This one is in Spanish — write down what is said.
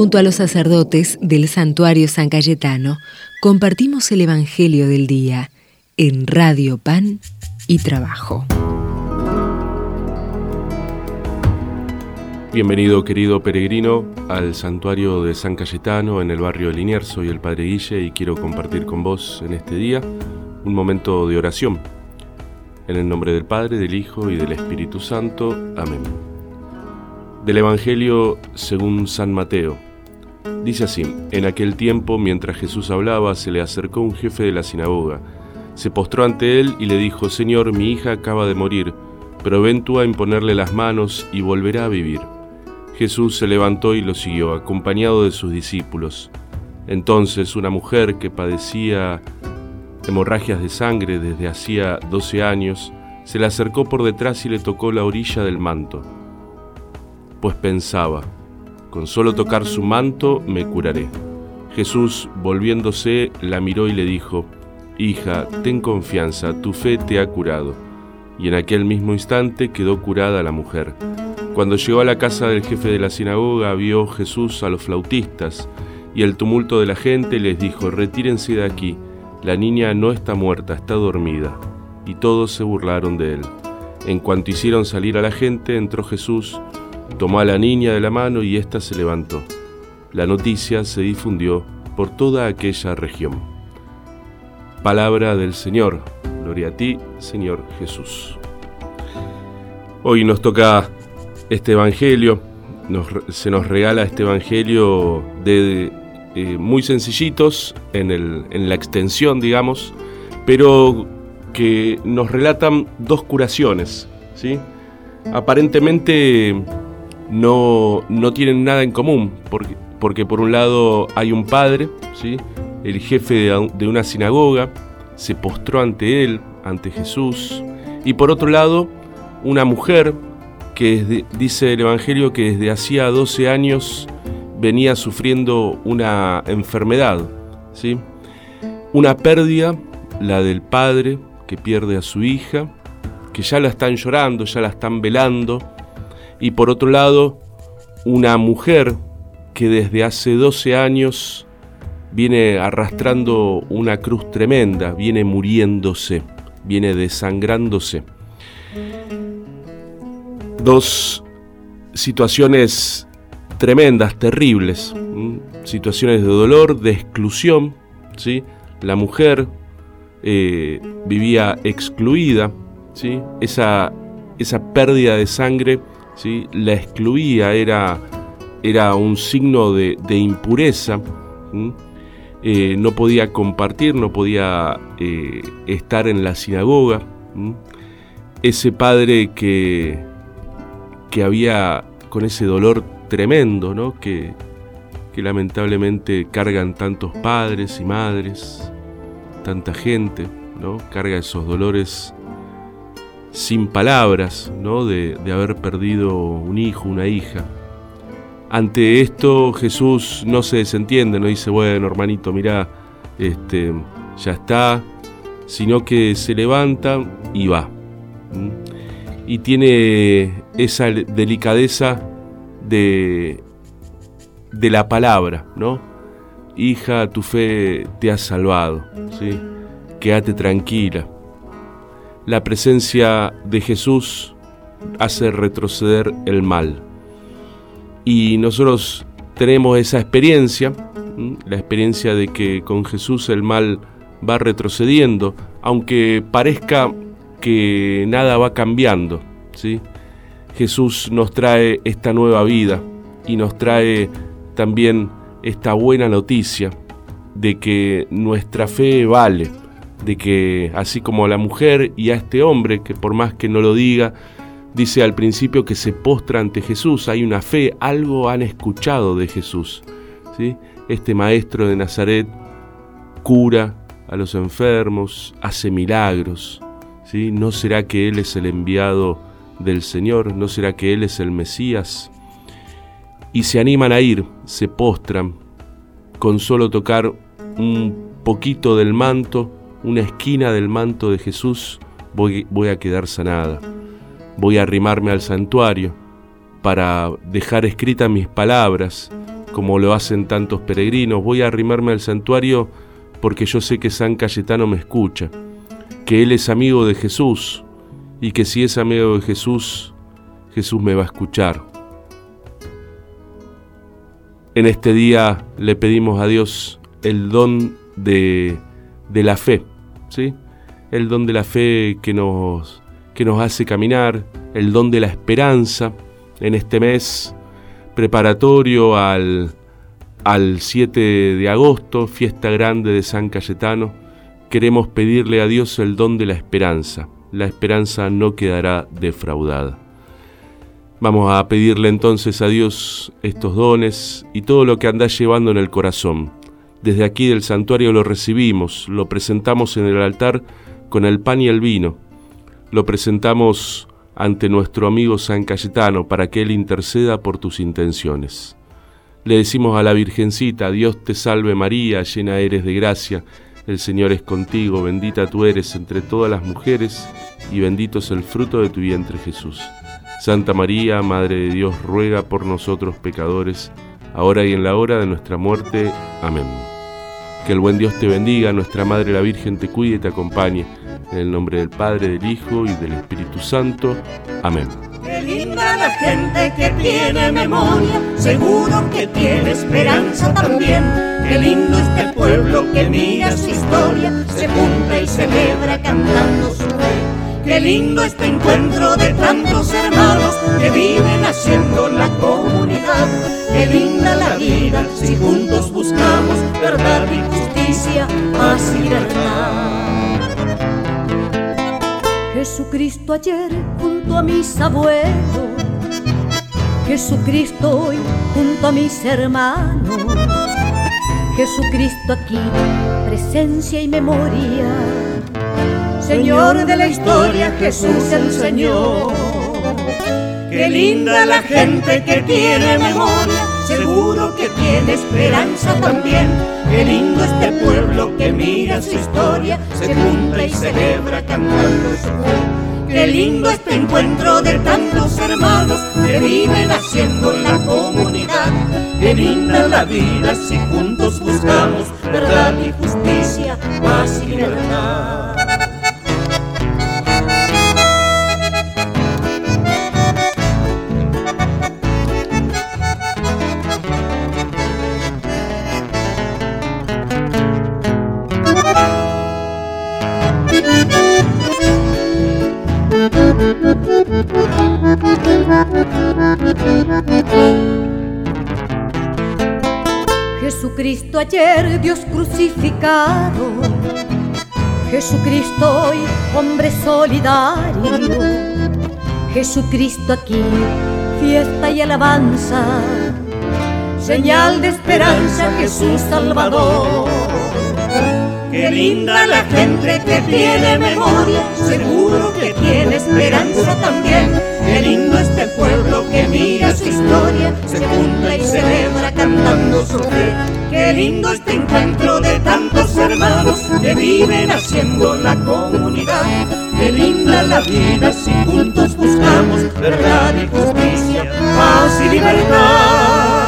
Junto a los sacerdotes del santuario San Cayetano, compartimos el Evangelio del Día en Radio Pan y Trabajo. Bienvenido querido peregrino al santuario de San Cayetano en el barrio de Liniers. Soy el Padre Guille y quiero compartir con vos en este día un momento de oración. En el nombre del Padre, del Hijo y del Espíritu Santo. Amén. Del Evangelio según San Mateo. Dice así, en aquel tiempo, mientras Jesús hablaba, se le acercó un jefe de la sinagoga. Se postró ante él y le dijo, Señor, mi hija acaba de morir, pero ven tú a imponerle las manos y volverá a vivir. Jesús se levantó y lo siguió, acompañado de sus discípulos. Entonces una mujer que padecía hemorragias de sangre desde hacía doce años, se le acercó por detrás y le tocó la orilla del manto. Pues pensaba, con solo tocar su manto me curaré. Jesús, volviéndose, la miró y le dijo, Hija, ten confianza, tu fe te ha curado. Y en aquel mismo instante quedó curada la mujer. Cuando llegó a la casa del jefe de la sinagoga, vio Jesús a los flautistas y el tumulto de la gente les dijo, retírense de aquí, la niña no está muerta, está dormida. Y todos se burlaron de él. En cuanto hicieron salir a la gente, entró Jesús, tomó a la niña de la mano y ésta se levantó. La noticia se difundió por toda aquella región. Palabra del Señor. Gloria a ti, Señor Jesús. Hoy nos toca este Evangelio, se nos regala este Evangelio de, eh, muy sencillitos en, la extensión, digamos, pero que nos relatan dos curaciones, ¿sí? Aparentemente no, tienen nada en común, porque, porque, por un lado hay un padre, ¿sí? el jefe de, de una sinagoga, se postró ante él, ante Jesús, y por otro lado, una mujer que dice el Evangelio que desde hacía 12 años venía sufriendo una enfermedad, ¿sí? Una pérdida, la del padre que pierde a su hija, que ya la están llorando, ya la están velando, y por otro lado, una mujer que desde hace 12 años viene arrastrando una cruz tremenda, viene muriéndose, viene desangrándose dos situaciones tremendas, terribles, situaciones de dolor, de exclusión. ¿sí? La mujer eh, vivía excluida, ¿sí? esa, esa pérdida de sangre la excluía, era, era un signo de, impureza. Eh, no podía compartir, no podía eh, estar en la sinagoga. Ese padre que, que había con ese dolor tremendo, ¿no? Que, que lamentablemente cargan tantos padres y madres, tanta gente, ¿no? Carga esos dolores sin palabras, ¿no? De, haber perdido un hijo, una hija. Ante esto Jesús no se desentiende, no dice, bueno, hermanito, mira, este, ya está, sino que se levanta y va y tiene esa delicadeza de, de la palabra, ¿no? Hija, tu fe te ha salvado, ¿sí? Quédate tranquila. La presencia de Jesús hace retroceder el mal. Y nosotros tenemos esa experiencia, la experiencia de que con Jesús el mal va retrocediendo, aunque parezca que nada va cambiando. ¿sí? Jesús nos trae esta nueva vida y nos trae también esta buena noticia de que nuestra fe vale, de que así como a la mujer y a este hombre, que por más que no lo diga, dice al principio que se postra ante Jesús, hay una fe, algo han escuchado de Jesús. ¿sí? Este maestro de Nazaret cura a los enfermos, hace milagros, ¿No será que Él es el enviado del Señor? ¿No será que Él es el Mesías? Y se animan a ir, se postran, con solo tocar un poquito del manto, una esquina del manto de Jesús, voy, a quedar sanada. Voy a arrimarme al santuario para dejar escritas mis palabras, como lo hacen tantos peregrinos. Voy a arrimarme al santuario porque yo sé que San Cayetano me escucha, que Él es amigo de Jesús y que si es amigo de Jesús, Jesús me va a escuchar. En este día le pedimos a Dios el don de, de la fe, ¿sí? El don de la fe que nos, que nos hace caminar, el don de la esperanza en este mes preparatorio al, al 7 de agosto, fiesta grande de San Cayetano, queremos pedirle a Dios el don de la esperanza. La esperanza no quedará defraudada. Vamos a pedirle entonces a Dios estos dones y todo lo que anda llevando en el corazón. Desde aquí del santuario lo recibimos, lo presentamos en el altar con el pan y el vino. Lo presentamos ante nuestro amigo San Cayetano para que Él interceda por tus intenciones. Le decimos a la Virgencita, Dios te salve María, llena eres de gracia, el Señor es contigo, bendita tú eres entre todas las mujeres, y bendito es el fruto de tu vientre Jesús. Santa María, Madre de Dios, ruega por nosotros pecadores, ahora y en la hora de nuestra muerte. Amén. Que el buen Dios te bendiga, nuestra Madre la Virgen te cuide y te acompañe. En el nombre del Padre, del Hijo y del Espíritu Santo. Amén. Qué linda la gente que tiene memoria, seguro que tiene esperanza también. Qué lindo este pueblo que mira su historia, se junta y celebra cantando su. Qué lindo este encuentro de tantos hermanos que viven haciendo la comunidad. Qué linda la vida si juntos buscamos verdad y justicia, paz y libertad. Jesucristo ayer junto a mis abuelos, Jesucristo hoy junto a mis hermanos, Jesucristo aquí, presencia y memoria. Señor de la historia, Jesús el Señor. Qué linda la gente que tiene memoria, seguro que tiene esperanza también. Qué lindo este pueblo que mira su historia, se junta y celebra cantando su fe. Qué lindo este encuentro de tantos hermanos que viven haciendo la comunidad. Qué linda la vida si juntos buscamos verdad y justicia, paz y libertad. Jesucristo ayer, Dios crucificado. Jesucristo hoy, hombre solidario. Jesucristo aquí, fiesta y alabanza. Señal de esperanza, Jesús Salvador. Qué linda la gente que tiene memoria, seguro que tiene esperanza también. Qué lindo este pueblo que mira su historia, se junta y celebra cantando su fe. Qué lindo este encuentro de tantos hermanos que viven haciendo la comunidad. Qué linda la vida si juntos buscamos verdad y justicia, paz y libertad.